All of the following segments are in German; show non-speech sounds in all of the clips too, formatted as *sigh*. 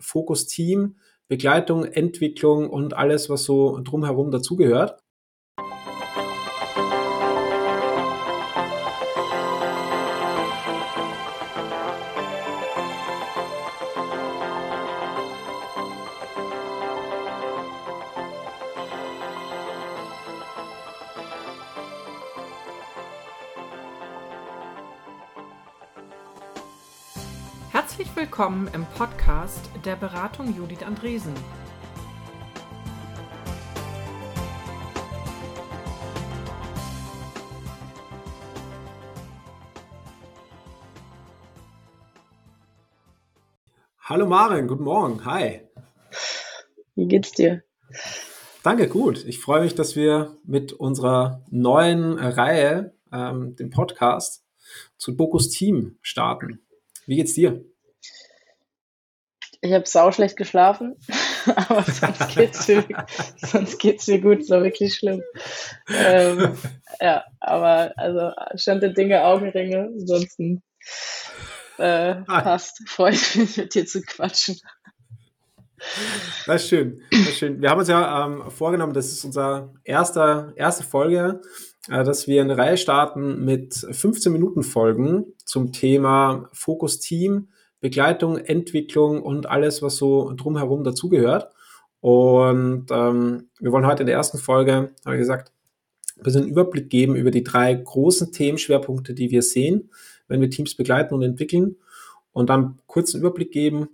Fokus Team, Begleitung, Entwicklung und alles, was so drumherum dazugehört. Willkommen im Podcast der Beratung Judith Andresen. Hallo Maren, guten Morgen. Hi. Wie geht's dir? Danke, gut. Ich freue mich, dass wir mit unserer neuen Reihe, ähm, dem Podcast, zu Bokus Team starten. Wie geht's dir? Ich habe sau schlecht geschlafen, *laughs* aber sonst geht's mir, sonst geht's mir gut, so wirklich schlimm. Ähm, ja, aber also Stand der Dinge, Augenringe, ansonsten äh, passt. Freue ich mich, mit dir zu quatschen. Das ist schön. Das ist schön. Wir haben uns ja ähm, vorgenommen, das ist unsere erste, erste Folge, äh, dass wir eine Reihe starten mit 15 Minuten Folgen zum Thema Fokus Team Begleitung, Entwicklung und alles, was so drumherum dazugehört. Und ähm, wir wollen heute in der ersten Folge, habe ich gesagt, ein bisschen Überblick geben über die drei großen Themenschwerpunkte, die wir sehen, wenn wir Teams begleiten und entwickeln. Und dann einen Überblick geben.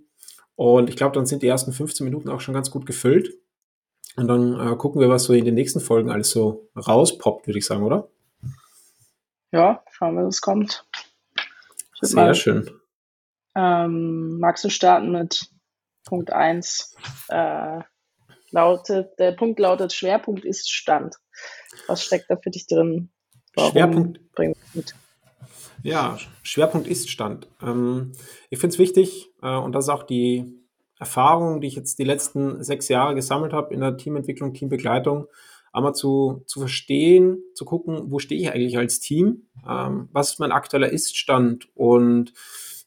Und ich glaube, dann sind die ersten 15 Minuten auch schon ganz gut gefüllt. Und dann äh, gucken wir, was so in den nächsten Folgen alles so rauspoppt, würde ich sagen, oder? Ja, schauen wir, was kommt. Sehr schön. Ähm, magst du starten mit Punkt 1? Äh, lautet, der Punkt lautet, Schwerpunkt ist Stand. Was steckt da für dich drin? Warum Schwerpunkt. Mit? Ja, Schwerpunkt ist Stand. Ähm, ich finde es wichtig, äh, und das ist auch die Erfahrung, die ich jetzt die letzten sechs Jahre gesammelt habe in der Teamentwicklung, Teambegleitung, einmal zu, zu verstehen, zu gucken, wo stehe ich eigentlich als Team, ähm, was ist mein aktueller Ist-Stand und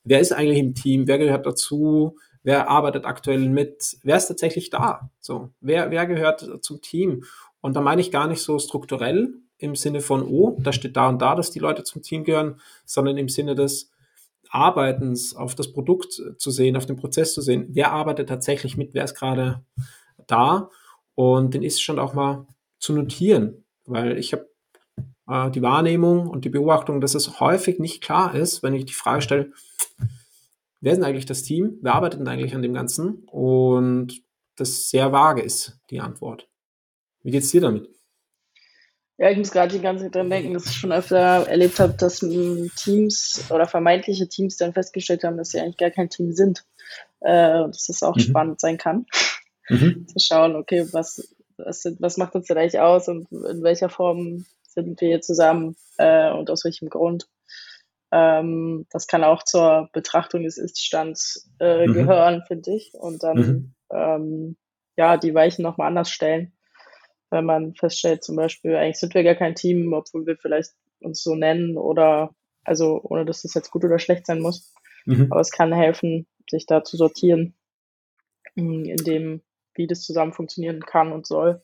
wer ist eigentlich im Team, wer gehört dazu, wer arbeitet aktuell mit, wer ist tatsächlich da, so, wer, wer gehört zum Team. Und da meine ich gar nicht so strukturell im Sinne von, oh, da steht da und da, dass die Leute zum Team gehören, sondern im Sinne des Arbeitens, auf das Produkt zu sehen, auf den Prozess zu sehen, wer arbeitet tatsächlich mit, wer ist gerade da? Und den ist schon auch mal zu notieren, weil ich habe äh, die Wahrnehmung und die Beobachtung, dass es häufig nicht klar ist, wenn ich die Frage stelle, wer ist denn eigentlich das Team? Wer arbeitet denn eigentlich an dem Ganzen? Und das sehr vage ist, die Antwort. Wie geht es dir damit? Ja, ich muss gerade die ganze Zeit dran denken, dass ich schon öfter erlebt habe, dass Teams oder vermeintliche Teams dann festgestellt haben, dass sie eigentlich gar kein Team sind. Äh, dass das auch mhm. spannend sein kann. Mhm. *laughs* Zu schauen, okay, was, was, was macht uns denn eigentlich aus und in welcher Form sind wir hier zusammen äh, und aus welchem Grund. Ähm, das kann auch zur Betrachtung des Iststands äh, mhm. gehören, finde ich. Und dann mhm. ähm, ja die Weichen nochmal anders stellen. Wenn man feststellt, zum Beispiel, eigentlich sind wir gar kein Team, obwohl wir vielleicht uns so nennen oder also ohne dass das jetzt gut oder schlecht sein muss. Mhm. Aber es kann helfen, sich da zu sortieren, in dem, wie das zusammen funktionieren kann und soll.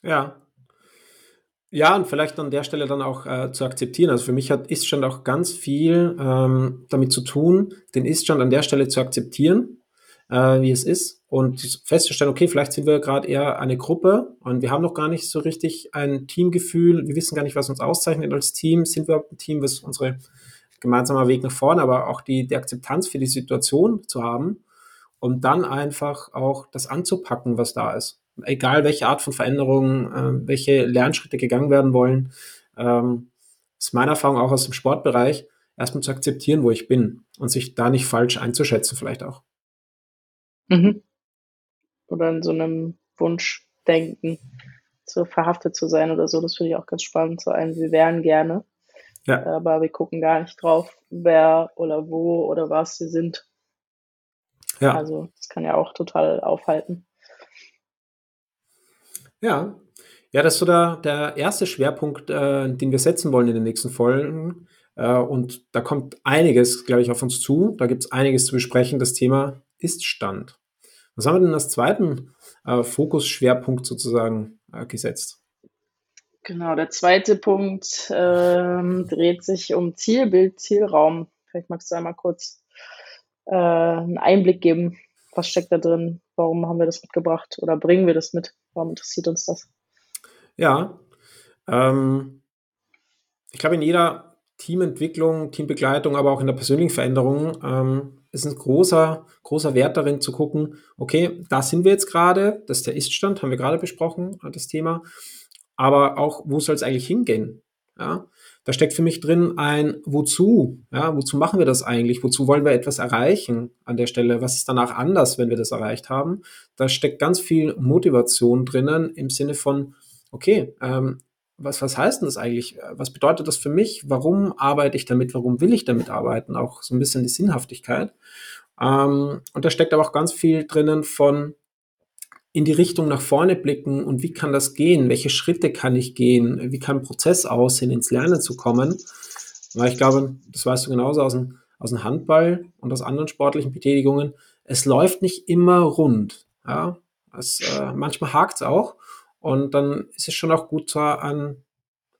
Ja, ja, und vielleicht an der Stelle dann auch äh, zu akzeptieren. Also für mich hat Iststand auch ganz viel ähm, damit zu tun, den Iststand an der Stelle zu akzeptieren, äh, wie es ist und festzustellen, okay, vielleicht sind wir gerade eher eine Gruppe und wir haben noch gar nicht so richtig ein Teamgefühl. Wir wissen gar nicht, was uns auszeichnet als Team. Sind wir ein Team, was unsere gemeinsamer Weg nach vorne, aber auch die, die Akzeptanz für die Situation zu haben und dann einfach auch das anzupacken, was da ist egal welche Art von Veränderungen, äh, welche Lernschritte gegangen werden wollen, ähm, ist meine Erfahrung auch aus dem Sportbereich, erstmal zu akzeptieren, wo ich bin und sich da nicht falsch einzuschätzen, vielleicht auch. Mhm. Oder in so einem Wunschdenken so verhaftet zu sein oder so, das finde ich auch ganz spannend. So ein, wir wären gerne, ja. aber wir gucken gar nicht drauf, wer oder wo oder was sie sind. Ja. Also das kann ja auch total aufhalten. Ja, ja, das ist so der, der erste Schwerpunkt, äh, den wir setzen wollen in den nächsten Folgen. Äh, und da kommt einiges, glaube ich, auf uns zu. Da gibt es einiges zu besprechen. Das Thema Ist-Stand. Was haben wir denn als zweiten äh, Fokusschwerpunkt sozusagen äh, gesetzt? Genau, der zweite Punkt ähm, dreht sich um Zielbild, Zielraum. Vielleicht magst du einmal kurz äh, einen Einblick geben. Was steckt da drin? Warum haben wir das mitgebracht oder bringen wir das mit? Warum interessiert uns das? Ja, ähm, ich glaube, in jeder Teamentwicklung, Teambegleitung, aber auch in der persönlichen Veränderung ähm, ist ein großer, großer Wert darin zu gucken, okay, da sind wir jetzt gerade, das ist der Iststand, haben wir gerade besprochen, das Thema aber auch, wo soll es eigentlich hingehen? Ja, da steckt für mich drin ein Wozu? Ja, wozu machen wir das eigentlich? Wozu wollen wir etwas erreichen an der Stelle? Was ist danach anders, wenn wir das erreicht haben? Da steckt ganz viel Motivation drinnen im Sinne von, okay, ähm, was, was heißt denn das eigentlich? Was bedeutet das für mich? Warum arbeite ich damit? Warum will ich damit arbeiten? Auch so ein bisschen die Sinnhaftigkeit. Ähm, und da steckt aber auch ganz viel drinnen von, in die Richtung nach vorne blicken und wie kann das gehen? Welche Schritte kann ich gehen? Wie kann ein Prozess aussehen, ins Lernen zu kommen? Weil ich glaube, das weißt du genauso aus dem, aus dem Handball und aus anderen sportlichen Betätigungen. Es läuft nicht immer rund. Ja? Es, äh, manchmal hakt es auch. Und dann ist es schon auch gut, so ein,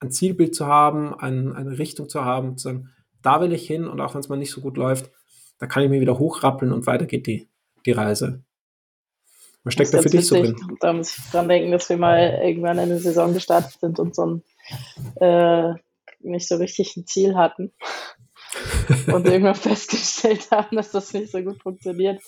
ein Zielbild zu haben, ein, eine Richtung zu haben, zu sagen, da will ich hin und auch wenn es mal nicht so gut läuft, da kann ich mir wieder hochrappeln und weiter geht die, die Reise. Was steckt da für dich so drin? Da muss ich dran denken, dass wir mal irgendwann in eine Saison gestartet sind und so ein äh, nicht so richtig ein Ziel hatten. *laughs* und irgendwann festgestellt haben, dass das nicht so gut funktioniert,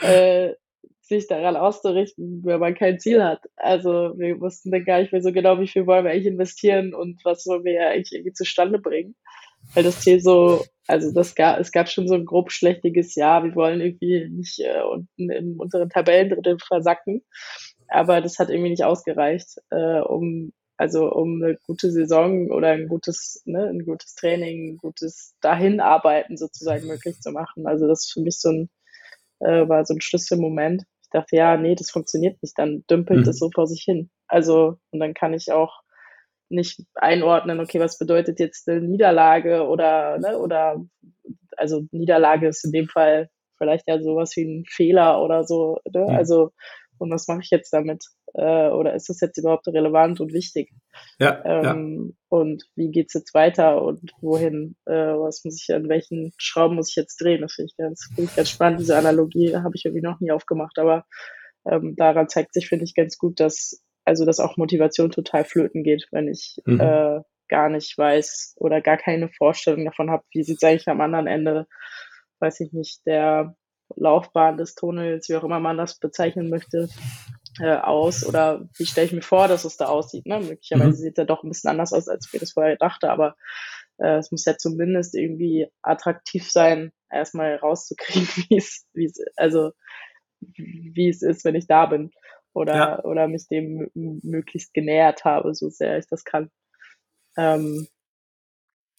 äh, sich daran auszurichten, wenn man kein Ziel hat. Also wir wussten dann gar nicht mehr so genau, wie viel wollen wir eigentlich investieren und was wollen wir eigentlich irgendwie zustande bringen. Weil das Ziel so also das gab, es gab schon so ein grob schlechtiges Jahr. Wir wollen irgendwie nicht äh, unten in unseren Tabellendrittel versacken. Aber das hat irgendwie nicht ausgereicht, äh, um also um eine gute Saison oder ein gutes, ne, ein gutes Training, ein gutes Dahinarbeiten sozusagen möglich zu machen. Also das für mich so ein äh, war so ein Schlüsselmoment. Ich dachte, ja, nee, das funktioniert nicht, dann dümpelt mhm. das so vor sich hin. Also, und dann kann ich auch nicht einordnen, okay, was bedeutet jetzt eine Niederlage oder, ne, oder, also Niederlage ist in dem Fall vielleicht ja sowas wie ein Fehler oder so, ne? Ja. also, und was mache ich jetzt damit? Äh, oder ist das jetzt überhaupt relevant und wichtig? Ja, ähm, ja. Und wie geht's jetzt weiter und wohin? Äh, was muss ich, an welchen Schrauben muss ich jetzt drehen? Das finde ich ganz, finde ich ganz spannend. Diese Analogie habe ich irgendwie noch nie aufgemacht, aber ähm, daran zeigt sich, finde ich, ganz gut, dass also dass auch Motivation total flöten geht, wenn ich mhm. äh, gar nicht weiß oder gar keine Vorstellung davon habe, wie sieht es eigentlich am anderen Ende, weiß ich nicht, der Laufbahn des Tunnels, wie auch immer man das bezeichnen möchte, äh, aus oder wie stelle ich mir vor, dass es da aussieht. Ne? Möglicherweise mhm. sieht er doch ein bisschen anders aus, als ich mir das vorher dachte, aber äh, es muss ja zumindest irgendwie attraktiv sein, erstmal rauszukriegen, *laughs* wie es, wie es, also wie es ist, wenn ich da bin oder, ja. oder mich dem möglichst genähert habe, so sehr ich das kann. Ähm,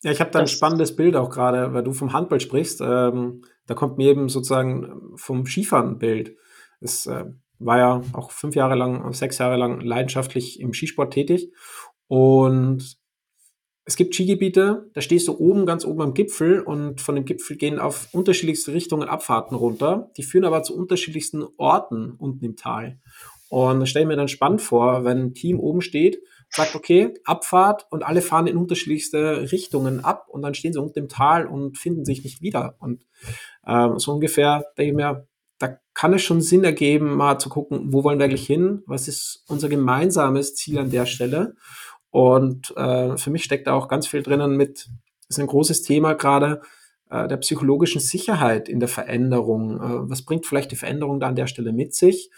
ja, ich habe da ein spannendes Bild auch gerade, weil du vom Handball sprichst. Ähm, da kommt mir eben sozusagen vom Skifahren ein Bild. Es äh, war ja auch fünf Jahre lang, sechs Jahre lang leidenschaftlich im Skisport tätig. Und es gibt Skigebiete, da stehst du oben, ganz oben am Gipfel und von dem Gipfel gehen auf unterschiedlichste Richtungen Abfahrten runter. Die führen aber zu unterschiedlichsten Orten unten im Tal. Und das stelle ich mir dann spannend vor, wenn ein Team oben steht, sagt, okay, Abfahrt und alle fahren in unterschiedlichste Richtungen ab und dann stehen sie unten im Tal und finden sich nicht wieder. Und ähm, so ungefähr denke ich mir, da kann es schon Sinn ergeben, mal zu gucken, wo wollen wir eigentlich hin? Was ist unser gemeinsames Ziel an der Stelle? Und äh, für mich steckt da auch ganz viel drinnen mit, ist ein großes Thema gerade, äh, der psychologischen Sicherheit in der Veränderung. Äh, was bringt vielleicht die Veränderung da an der Stelle mit sich?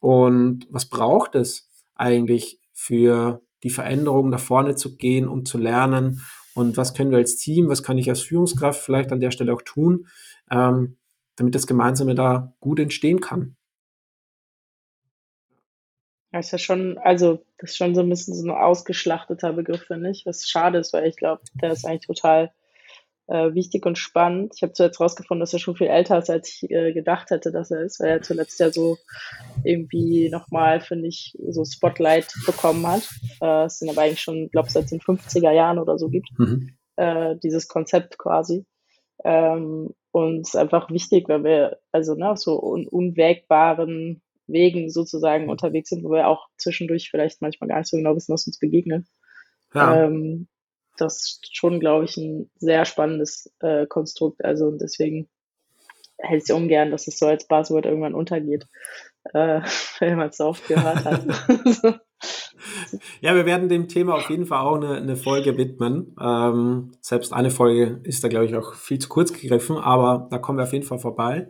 Und was braucht es eigentlich für die Veränderung nach vorne zu gehen und zu lernen? Und was können wir als Team, was kann ich als Führungskraft vielleicht an der Stelle auch tun, ähm, damit das Gemeinsame da gut entstehen kann? Das ist ja schon, also das ist schon so ein bisschen so ein ausgeschlachteter Begriff, finde ich, was schade ist, weil ich glaube, der ist eigentlich total äh, wichtig und spannend. Ich habe zuletzt rausgefunden, dass er schon viel älter ist, als ich äh, gedacht hätte, dass er ist, weil er zuletzt ja so irgendwie nochmal, finde ich, so Spotlight bekommen hat. Äh, es sind aber eigentlich schon, glaube ich, seit den 50er Jahren oder so gibt. Mhm. äh, dieses Konzept quasi. Ähm, und es ist einfach wichtig, weil wir also ne, auf so un unwägbaren Wegen sozusagen unterwegs sind, wo wir auch zwischendurch vielleicht manchmal gar nicht so genau wissen, was uns begegnet. Ja. Ähm, das ist schon, glaube ich, ein sehr spannendes äh, Konstrukt. Also deswegen hätte ich ungern, dass es so als Buzzword irgendwann untergeht, äh, *laughs* wenn man es so oft gehört hat. *laughs* ja, wir werden dem Thema auf jeden Fall auch eine, eine Folge widmen. Ähm, selbst eine Folge ist da, glaube ich, auch viel zu kurz gegriffen, aber da kommen wir auf jeden Fall vorbei.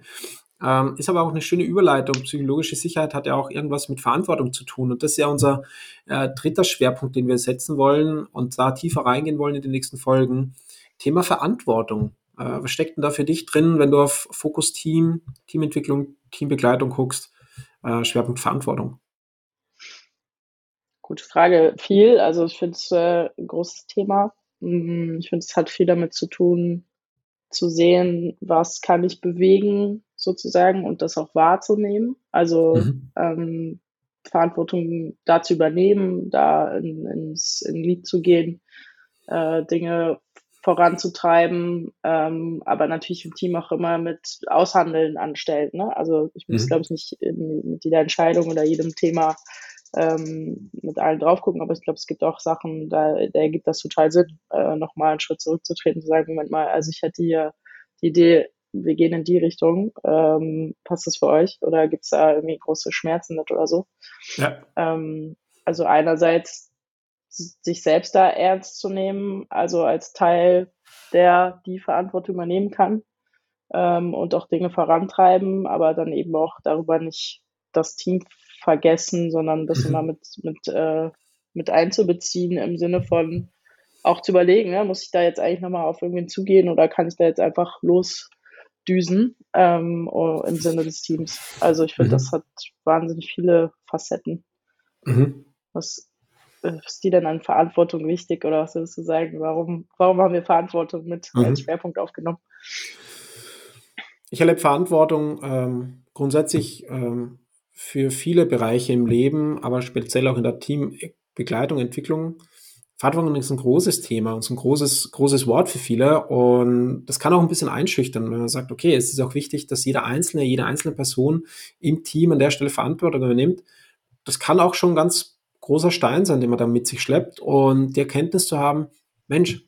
Ähm, ist aber auch eine schöne Überleitung. Psychologische Sicherheit hat ja auch irgendwas mit Verantwortung zu tun. Und das ist ja unser äh, dritter Schwerpunkt, den wir setzen wollen und da tiefer reingehen wollen in den nächsten Folgen. Thema Verantwortung. Äh, was steckt denn da für dich drin, wenn du auf Fokus Team, Teamentwicklung, Teambegleitung guckst? Äh, Schwerpunkt Verantwortung. Gute Frage. Viel. Also ich finde es äh, ein großes Thema. Mm, ich finde, es hat viel damit zu tun, zu sehen, was kann ich bewegen, sozusagen, und das auch wahrzunehmen. Also mhm. ähm, Verantwortung da zu übernehmen, da in, ins in Lied zu gehen, äh, Dinge voranzutreiben, ähm, aber natürlich im Team auch immer mit Aushandeln anstellt. Ne? Also ich muss, mhm. glaube ich, nicht in, mit jeder Entscheidung oder jedem Thema ähm, mit allen drauf gucken, aber ich glaube, es gibt auch Sachen, da, da ergibt das total Sinn, äh, nochmal einen Schritt zurückzutreten, zu sagen, Moment mal, also ich hätte hier die Idee, wir gehen in die Richtung, ähm, passt das für euch oder gibt es da irgendwie große Schmerzen mit oder so? Ja. Ähm, also einerseits sich selbst da ernst zu nehmen, also als Teil, der die Verantwortung übernehmen kann ähm, und auch Dinge vorantreiben, aber dann eben auch darüber nicht das Team vergessen, sondern das mhm. immer mit, mit, äh, mit einzubeziehen im Sinne von auch zu überlegen, ja, muss ich da jetzt eigentlich nochmal auf irgendwen zugehen oder kann ich da jetzt einfach losdüsen ähm, im Sinne des Teams. Also ich finde, mhm. das hat wahnsinnig viele Facetten. Mhm. Was ist die denn an Verantwortung wichtig oder was würdest du sagen? Warum, warum haben wir Verantwortung mit mhm. als Schwerpunkt aufgenommen? Ich erlebe Verantwortung ähm, grundsätzlich ähm, für viele Bereiche im Leben, aber speziell auch in der Teambegleitung, Entwicklung. Verantwortung ist ein großes Thema und ein großes, großes Wort für viele. Und das kann auch ein bisschen einschüchtern, wenn man sagt, okay, es ist auch wichtig, dass jeder Einzelne, jede einzelne Person im Team an der Stelle Verantwortung übernimmt. Das kann auch schon ganz großer Stein sein, den man da mit sich schleppt und die Erkenntnis zu haben, Mensch,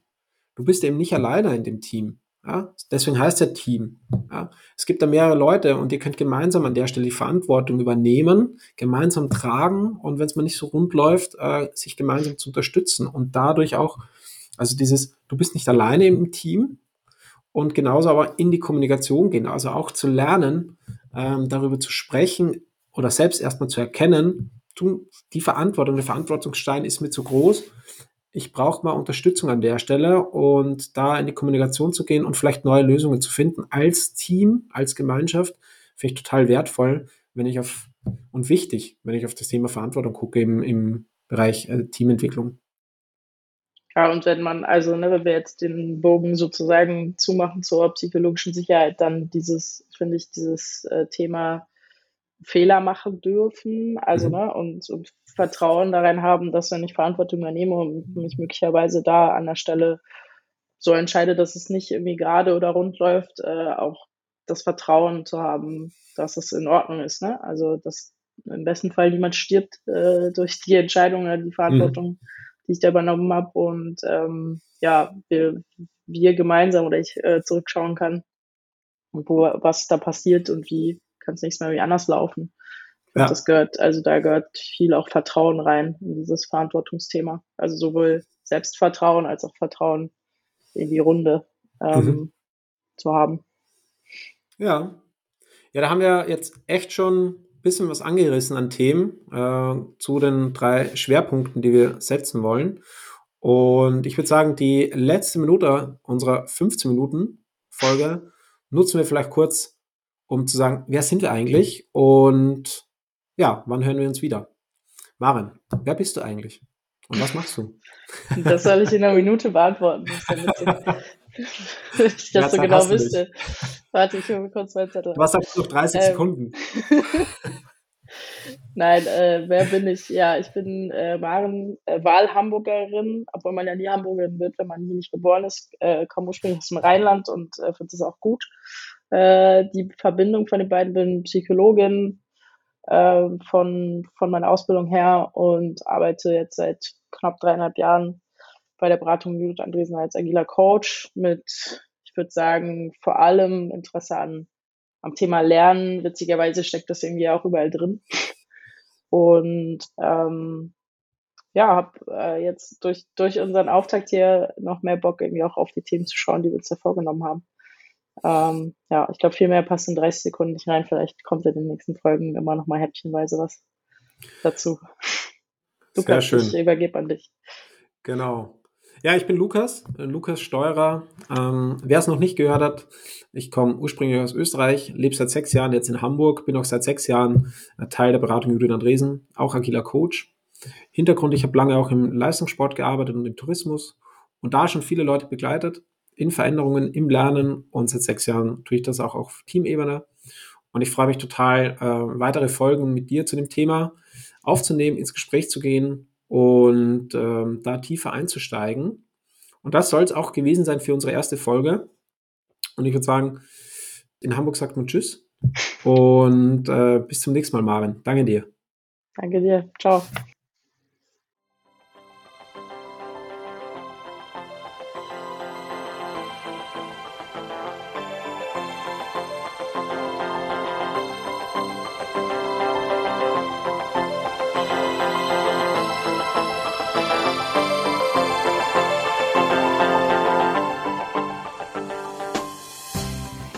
du bist eben nicht alleine in dem Team. Ja? Deswegen heißt der Team. Ja? Es gibt da mehrere Leute und ihr könnt gemeinsam an der Stelle die Verantwortung übernehmen, gemeinsam tragen und wenn es mal nicht so rund läuft, äh, sich gemeinsam zu unterstützen und dadurch auch, also dieses, du bist nicht alleine im Team und genauso aber in die Kommunikation gehen, also auch zu lernen, ähm, darüber zu sprechen oder selbst erstmal zu erkennen, du, die Verantwortung, der Verantwortungsstein ist mir zu groß. Ich brauche mal Unterstützung an der Stelle und da in die Kommunikation zu gehen und vielleicht neue Lösungen zu finden als Team, als Gemeinschaft, finde ich total wertvoll, wenn ich auf und wichtig, wenn ich auf das Thema Verantwortung gucke im, im Bereich äh, Teamentwicklung. Ja, und wenn man, also ne, wenn wir jetzt den Bogen sozusagen zumachen zur psychologischen Sicherheit, dann dieses, finde ich, dieses äh, Thema Fehler machen dürfen, also mhm. ne, und, und Vertrauen darin haben, dass wenn ich Verantwortung übernehme und mich möglicherweise da an der Stelle so entscheide, dass es nicht irgendwie gerade oder rund läuft, äh, auch das Vertrauen zu haben, dass es in Ordnung ist. Ne? Also dass im besten Fall niemand stirbt äh, durch die Entscheidung oder die Verantwortung, mhm. die ich da übernommen habe und ähm, ja, wir, wir gemeinsam oder ich äh, zurückschauen kann wo was da passiert und wie kann es nächstes Mal wie anders laufen. Ja. Das gehört, also da gehört viel auch Vertrauen rein in dieses Verantwortungsthema. Also sowohl Selbstvertrauen als auch Vertrauen in die Runde ähm, mhm. zu haben. Ja. Ja, da haben wir jetzt echt schon ein bisschen was angerissen an Themen äh, zu den drei Schwerpunkten, die wir setzen wollen. Und ich würde sagen, die letzte Minute unserer 15 Minuten Folge nutzen wir vielleicht kurz um zu sagen, wer sind wir eigentlich und ja, wann hören wir uns wieder? Maren, wer bist du eigentlich und was machst du? Das soll ich in einer Minute beantworten. *laughs* Ich das so genau wüsste. Warte, ich hole mir kurz meinen Zettel. Du hast noch 30 ähm, Sekunden. *laughs* Nein, äh, wer bin ich? Ja, ich bin äh, Maren, äh, Wahlhamburgerin, obwohl man ja nie Hamburgerin wird, wenn man hier nicht geboren ist. Äh, komme ursprünglich aus dem Rheinland und äh, finde es auch gut. Äh, die Verbindung von den beiden bin Psychologin äh, von, von meiner Ausbildung her und arbeite jetzt seit knapp dreieinhalb Jahren bei der Beratung Judith Andresen als agiler Coach mit, ich würde sagen, vor allem Interesse an am Thema Lernen. Witzigerweise steckt das irgendwie auch überall drin. Und ähm, ja, habe äh, jetzt durch, durch unseren Auftakt hier noch mehr Bock, irgendwie auch auf die Themen zu schauen, die wir uns da vorgenommen haben. Ähm, ja, ich glaube, viel mehr passt in 30 Sekunden nicht rein. Vielleicht kommt in den nächsten Folgen immer noch mal häppchenweise was dazu. Super, schön. Ich übergebe an dich. Genau. Ja, ich bin Lukas, äh, Lukas Steurer. Ähm, Wer es noch nicht gehört hat, ich komme ursprünglich aus Österreich, lebe seit sechs Jahren jetzt in Hamburg, bin auch seit sechs Jahren äh, Teil der Beratung Judith Andresen, auch agiler Coach. Hintergrund, ich habe lange auch im Leistungssport gearbeitet und im Tourismus und da schon viele Leute begleitet in Veränderungen, im Lernen und seit sechs Jahren tue ich das auch auf Teamebene. Und ich freue mich total, äh, weitere Folgen mit dir zu dem Thema aufzunehmen, ins Gespräch zu gehen und ähm, da tiefer einzusteigen. Und das soll es auch gewesen sein für unsere erste Folge. Und ich würde sagen, in Hamburg sagt man Tschüss und äh, bis zum nächsten Mal, Maren. Danke dir. Danke dir. Ciao.